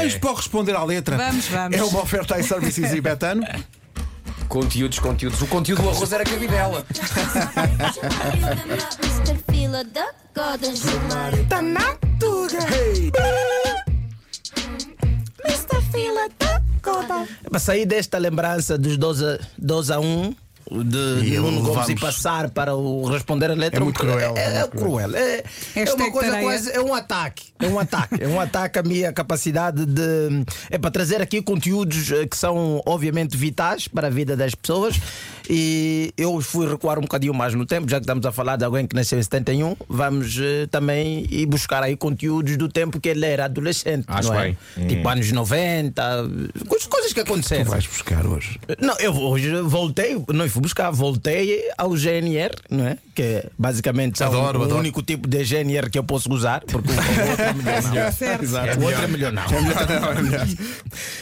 Vamos para o responder à letra. Vamos, vamos. É uma oferta a Services e Betano. Conteúdos, conteúdos. O conteúdo do arroz era cabidela. Mr. Fila da Goda Gilmar. Hey. Mr. Fila da Goda. Para sair desta lembrança dos 12, 12 a 1 de E Nuno Gomes e passar para o responder a letra É muito cruel, É, é é cruel. É, é uma coisa quase. É um ataque. É um ataque. É um ataque à minha capacidade de. É para trazer aqui conteúdos eh, que são, obviamente, vitais para a vida das pessoas. E eu fui recuar um bocadinho mais no tempo, já que estamos a falar de alguém que nasceu em 71. Vamos eh, também ir buscar aí conteúdos do tempo que ele era adolescente. Acho não é? bem. Tipo anos 90, coisas- coisas que aconteceram. Vais buscar hoje. Não, eu hoje voltei, não fui buscar, voltei ao GNR, não é? Que é basicamente Adoro, o adoro. único tipo de GNR que eu posso usar, porque o outro é melhor não. Certo. O outro é melhor não.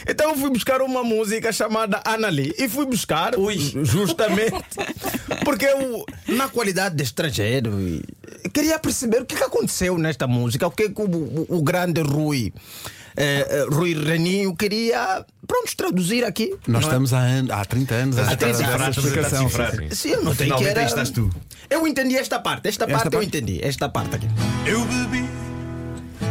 Então eu fui buscar uma música chamada Anali e fui buscar justamente porque eu, na qualidade de estrangeiro, queria perceber o que, que aconteceu nesta música, o que, que o, o- o grande Rui. eh, eh, Rui Reninho queria, pronto, traduzir aqui. Nós é? estamos há, an- há 30 anos a Há espera 30 dessa anos. explicação. Sim, eu notei que era. estás tu. Eu entendi esta parte, esta, Esta parte, eu parte? entendi, esta parte aqui. Eu bebi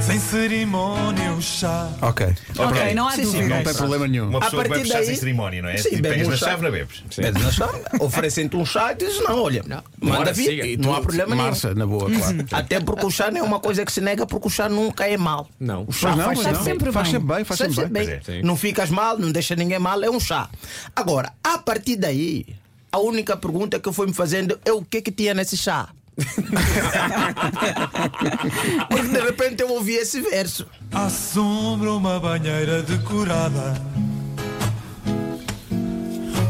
sem cerimónia o chá. Ok. Ok, não há Sim. Não tem problema nenhum. Uma A pessoa que vai partir puxar daí- sem cerimónia, não é? Sim, Tipo, bebe pegas um na chá. chave, não bebes. Pedes na chave, oferecem-te um chá e dizes: não, olha, manda Bora, vir, siga. e não há problema nenhum. Marcha, na boa, claro. Até porque o chá não é uma coisa que se nega, porque o chá nunca é mal. Não. O chá não, faz pois não. sempre Faz bem. sempre bem, faz sempre bem. bem. Pois é. Não ficas mal, não deixa ninguém mal, é um chá. Agora, a partir daí, a única pergunta que eu fui me fazendo é o que que tinha nesse chá. Porque de repente eu ouvi esse verso. À sombra uma banheira decorada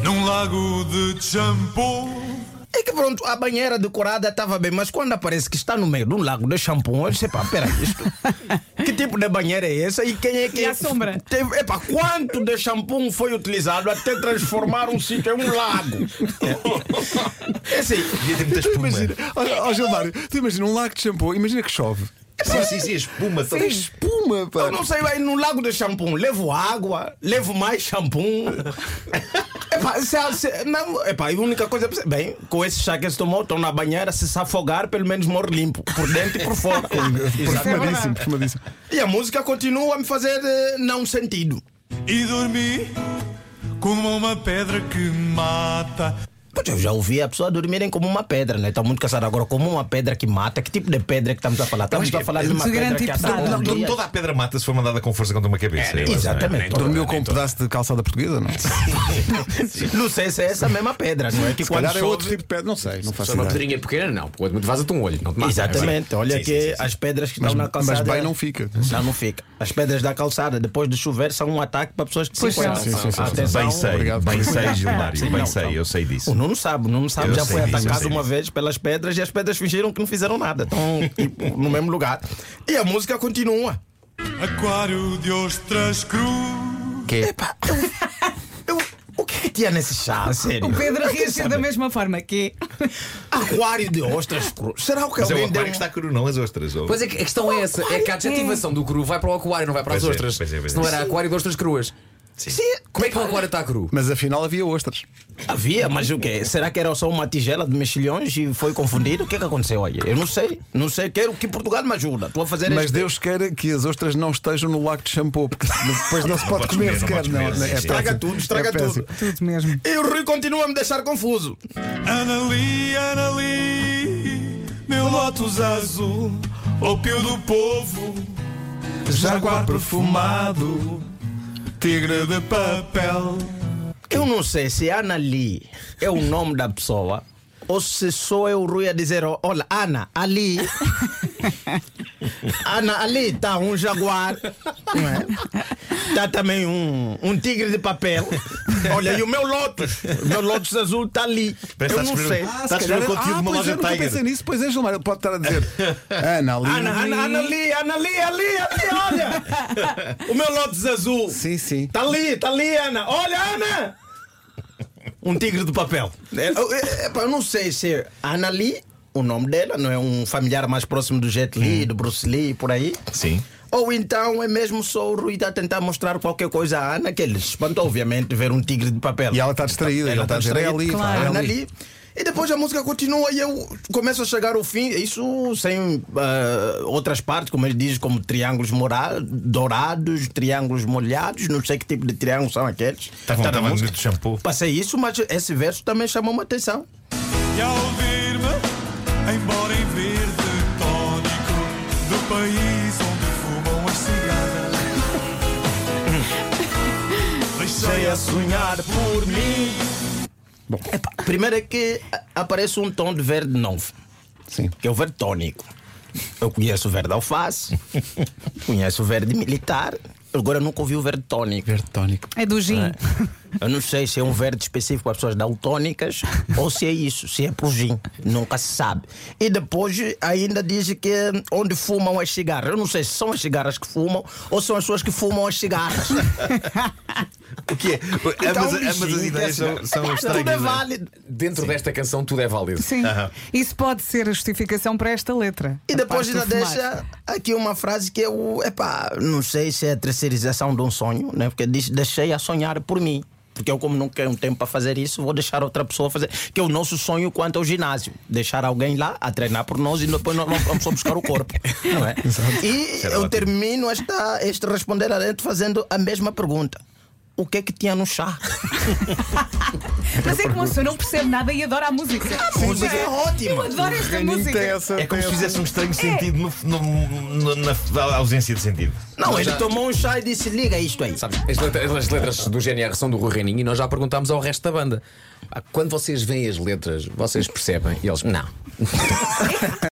Num lago de shampoo pronto, a banheira decorada estava bem, mas quando aparece que está no meio de um lago de shampoo, eu disse, pá, peraí, isto. Que tipo de banheira é essa? E quem é que. E a sombra? Teve, epá, quanto de shampoo foi utilizado até transformar um sítio em um lago? É assim. Tu espuma. imagina, olha, ó Gilmário, tu imagina um lago de shampoo, imagina que chove. Sim, sim, sim, espuma. Tem espuma, pá. Eu não sei, vai no lago de shampoo, levo água, levo mais shampoo. Epá, se, se, não, epá, a única coisa. Bem, com esse chá que se tomou, estão na banheira, se se afogar, pelo menos morre limpo, por dentro e por fora. Perfumadíssimo, perfumadíssimo. E a música continua a me fazer eh, não sentido. E dormi como uma pedra que mata Pois eu já ouvi a pessoa dormirem como uma pedra, né? Estão muito cansados agora, como uma pedra que mata. Que tipo de pedra que estamos a falar? Estamos a falar de uma de pedra que tipo ataca de- toda a pedra mata se for mandada com força contra uma cabeça. É, acho, exatamente. é? Dormiu com um pedaço de calçada portuguesa, não? Se Não sei se é essa mesma pedra, não é? Que quando calhar é outro tipo de pedra, não sei, não faço uma pedrinha pequena, não. Porque muito vaza-te um olho. Não te mata. Exatamente, olha Sim, que sim, sim, sim. as pedras que Mas, estão na mas calçada. bem não fica. Não, não fica. As pedras da calçada, depois de chover, são um ataque para pessoas que Pois se encontram. são. Sim, sim, sim, sim. Atenção. Bem sei, bem sei, Gilmário. Bem sei, eu sei disso. O Nuno sabe, o Nuno sabe, Eu já sei foi eu atacado sei uma vez pelas pedras e as pedras fingiram que não fizeram nada. Estão tipo, no mesmo lugar. E a música continua. Aquário de ostras cru Epá, eu, eu- o que é que tinha nesse chá, a sério? O Pedro reagiu da mesma forma que. Aquário de ostras cruas. Será que Mas é o alguém deu aquário que está cru, não as ostras. ou- Pois é que a questão é essa: é que a adjetivação do cru vai para o aquário, não vai para as Pois é, ostras. pois é, pois é. Se não era aquário de ostras cruas. Sim, Como é que o aquário está cru? Mas afinal havia ostras. havia, mas o quê? Será que era só uma tigela de mexilhões e foi confundido? O que é que aconteceu aí? Eu não sei. Não sei. Quero que Portugal me ajuda. Estou a fazer Mas este- Deus queira que as ostras não estejam no lago de shampoo, porque depois não se pode podes comer não sequer. Não, não, sim, é sim. Estraga tudo, estraga É tudo. Tudo mesmo. E o Rui continua a me deixar confuso. Anali, Anali Meu lótus azul Ópio do povo Jaguar perfumado Tigre de papel Eu não sei se Ana Lee é o nome da pessoa ou se sou eu o Rui a dizer: Olha, Ana, ali. Ana, ali está um jaguar. Não é? Está também um, um tigre de papel. Olha, e o meu Lotus. O meu Lotus azul está ali. Parece eu não sei. escrever- estás a escrever o conteúdo de uma loja Tiger. pensei nisso, pois é, Gilmar, pode estar a dizer Ana ali. Ana, Ana, Ana ali, Ana ali, ali, ali, olha! O meu Lotus azul. Sim, sim. Está ali, está ali, Ana. Olha, Ana! Um tigre de papel. É, eu, é, eu não sei se é Ana Lee, o nome dela, não é um familiar mais próximo do Jet Li, do Bruce Lee, por aí. Sim. Ou então é mesmo só o Rui a tentar mostrar qualquer coisa à Ana, que ele se espantou, obviamente, ver um tigre de papel. E ela está distraída, ela está ali, distraída. pá, A é Ana ali. ali. E depois a música continua e eu começo a chegar ao fim, isso sem ah, outras partes, como ele diz, como triângulos mora- dourados, triângulos molhados, não sei que tipo de triângulos são aqueles. Tá estavam música. de shampoo. Passei isso, mas esse verso também chamou-me a atenção. E ao ver-me, embora em verde tónico, do país onde deixei a sonhar por mim. Epá, primeiro é que aparece um tom de verde novo, Sim. que é o verde tônico. Eu conheço o verde alface, conheço o verde militar, agora nunca ouvi o verde tônico. Verde tónico. É do gin. Eu não sei se é um verde específico para pessoas daltônicas ou se é isso, se é pro gin. Nunca se sabe. E depois ainda diz que é onde fumam as cigarras. Eu não sei se são as cigarras que fumam ou são as pessoas que fumam as cigarras. O que é? Então, Ambas, ambas as ideias são, são Tudo é estranhas. não é? válido. Dentro desta canção, tudo é válido. Sim. Isso pode ser a justificação para esta letra. E A depois ainda deixa aqui uma frase que eu, epá, não sei se é a terceirização de um sonho, né? Porque diz: deixei a sonhar por mim. Porque eu, como não tenho tempo para fazer isso, vou deixar outra pessoa fazer. Que é o nosso sonho quanto ao ginásio. Deixar alguém lá a treinar por nós e depois nós vamos só buscar o corpo. Não é? E era eu ótimo. termino esta, este responder a dentro fazendo a mesma pergunta. O que é que tinha no chá? Mas é que uma pessoa não percebe nada e adora a música. A música é ótima. Eu adoro esta música. É como se fizesse um estranho sentido no, no- no- na ausência de sentido. Não, ele já- tomou um chá e disse: liga isto aí. Sabes, as letras, as letras do GNR são do Rui Reininho e nós já perguntámos ao resto da banda. Ah, Quando vocês veem as letras, vocês percebem? E eles, não.